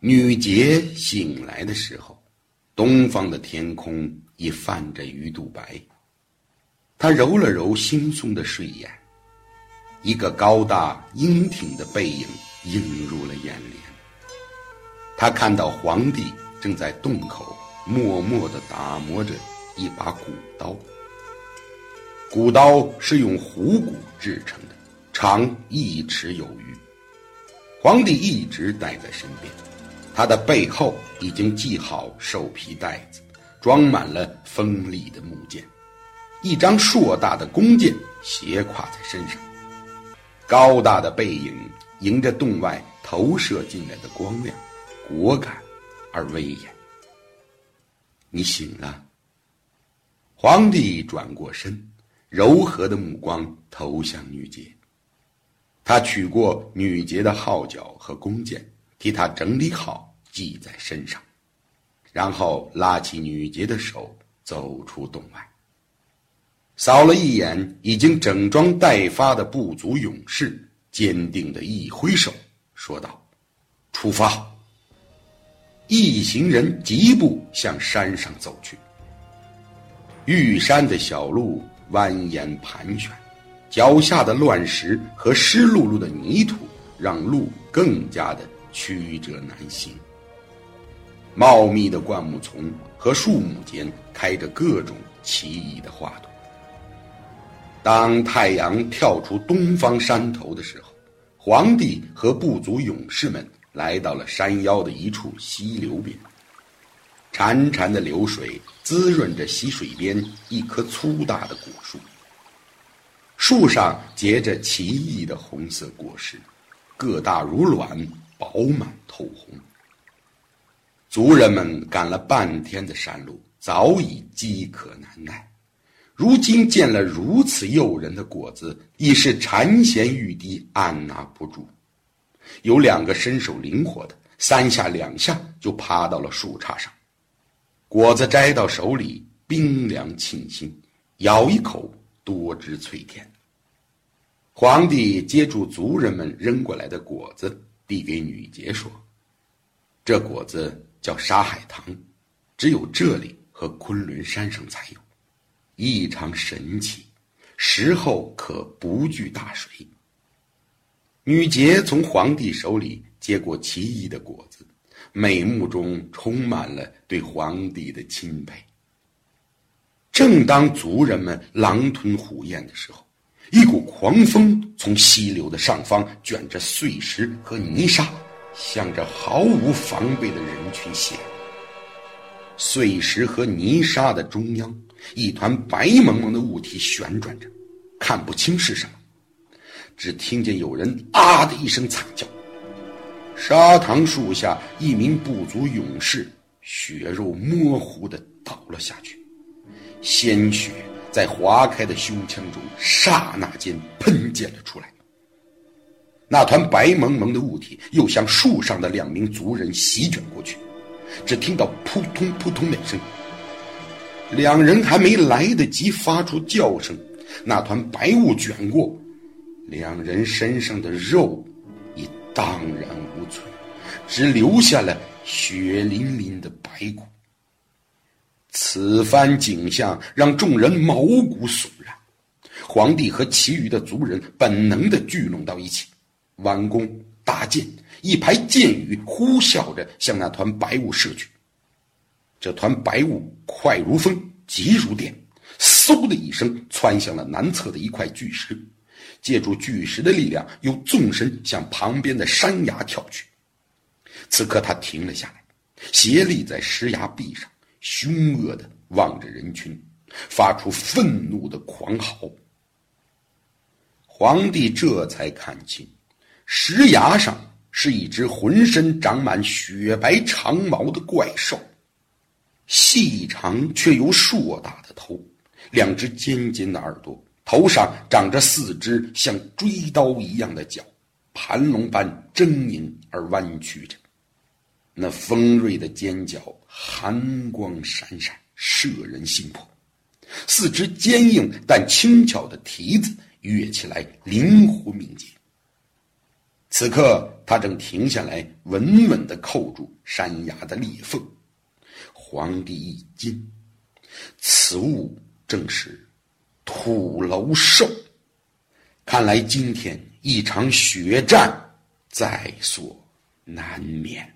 女杰醒来的时候，东方的天空已泛着鱼肚白。她揉了揉惺忪的睡眼，一个高大英挺的背影映入了眼帘。她看到皇帝正在洞口默默地打磨着一把古刀。古刀是用虎骨制成的，长一尺有余。皇帝一直带在身边，他的背后已经系好兽皮袋子，装满了锋利的木剑，一张硕大的弓箭斜挎在身上，高大的背影迎着洞外投射进来的光亮，果敢而威严。你醒了。皇帝转过身。柔和的目光投向女杰，他取过女杰的号角和弓箭，替他整理好，系在身上，然后拉起女杰的手，走出洞外。扫了一眼已经整装待发的部族勇士，坚定的一挥手，说道：“出发！”一行人疾步向山上走去。玉山的小路。蜿蜒盘旋，脚下的乱石和湿漉漉的泥土让路更加的曲折难行。茂密的灌木丛和树木间开着各种奇异的花朵。当太阳跳出东方山头的时候，皇帝和部族勇士们来到了山腰的一处溪流边。潺潺的流水滋润着溪水边一棵粗大的果树，树上结着奇异的红色果实，个大如卵，饱满透红。族人们赶了半天的山路，早已饥渴难耐，如今见了如此诱人的果子，已是馋涎欲滴，按捺不住。有两个身手灵活的，三下两下就爬到了树杈上。果子摘到手里，冰凉沁心，咬一口多汁脆甜。皇帝接住族人们扔过来的果子，递给女杰说：“这果子叫沙海棠，只有这里和昆仑山上才有，异常神奇，食后可不惧大水。”女杰从皇帝手里接过奇异的果子。美目中充满了对皇帝的钦佩。正当族人们狼吞虎咽的时候，一股狂风从溪流的上方卷着碎石和泥沙，向着毫无防备的人群袭来。碎石和泥沙的中央，一团白蒙蒙的物体旋转着，看不清是什么，只听见有人“啊”的一声惨叫。沙塘树下，一名部族勇士血肉模糊的倒了下去，鲜血在划开的胸腔中刹那间喷溅了出来。那团白蒙蒙的物体又向树上的两名族人席卷过去，只听到扑通扑通两声，两人还没来得及发出叫声，那团白雾卷过，两人身上的肉已荡然无存。只留下了血淋淋的白骨。此番景象让众人毛骨悚然，皇帝和其余的族人本能的聚拢到一起，弯弓搭箭，一排箭雨呼啸着向那团白雾射去。这团白雾快如风，急如电，嗖的一声窜向了南侧的一块巨石，借助巨石的力量，又纵身向旁边的山崖跳去。此刻，他停了下来，斜立在石崖壁上，凶恶的望着人群，发出愤怒的狂嚎。皇帝这才看清，石崖上是一只浑身长满雪白长毛的怪兽，细长却又硕大的头，两只尖尖的耳朵，头上长着四只像锥刀一样的角，盘龙般狰狞而弯曲着。那锋锐的尖角，寒光闪闪，摄人心魄；四肢坚硬但轻巧的蹄子，跃起来灵活敏捷。此刻，他正停下来，稳稳地扣住山崖的裂缝。皇帝一惊，此物正是土楼兽。看来今天一场血战在所难免。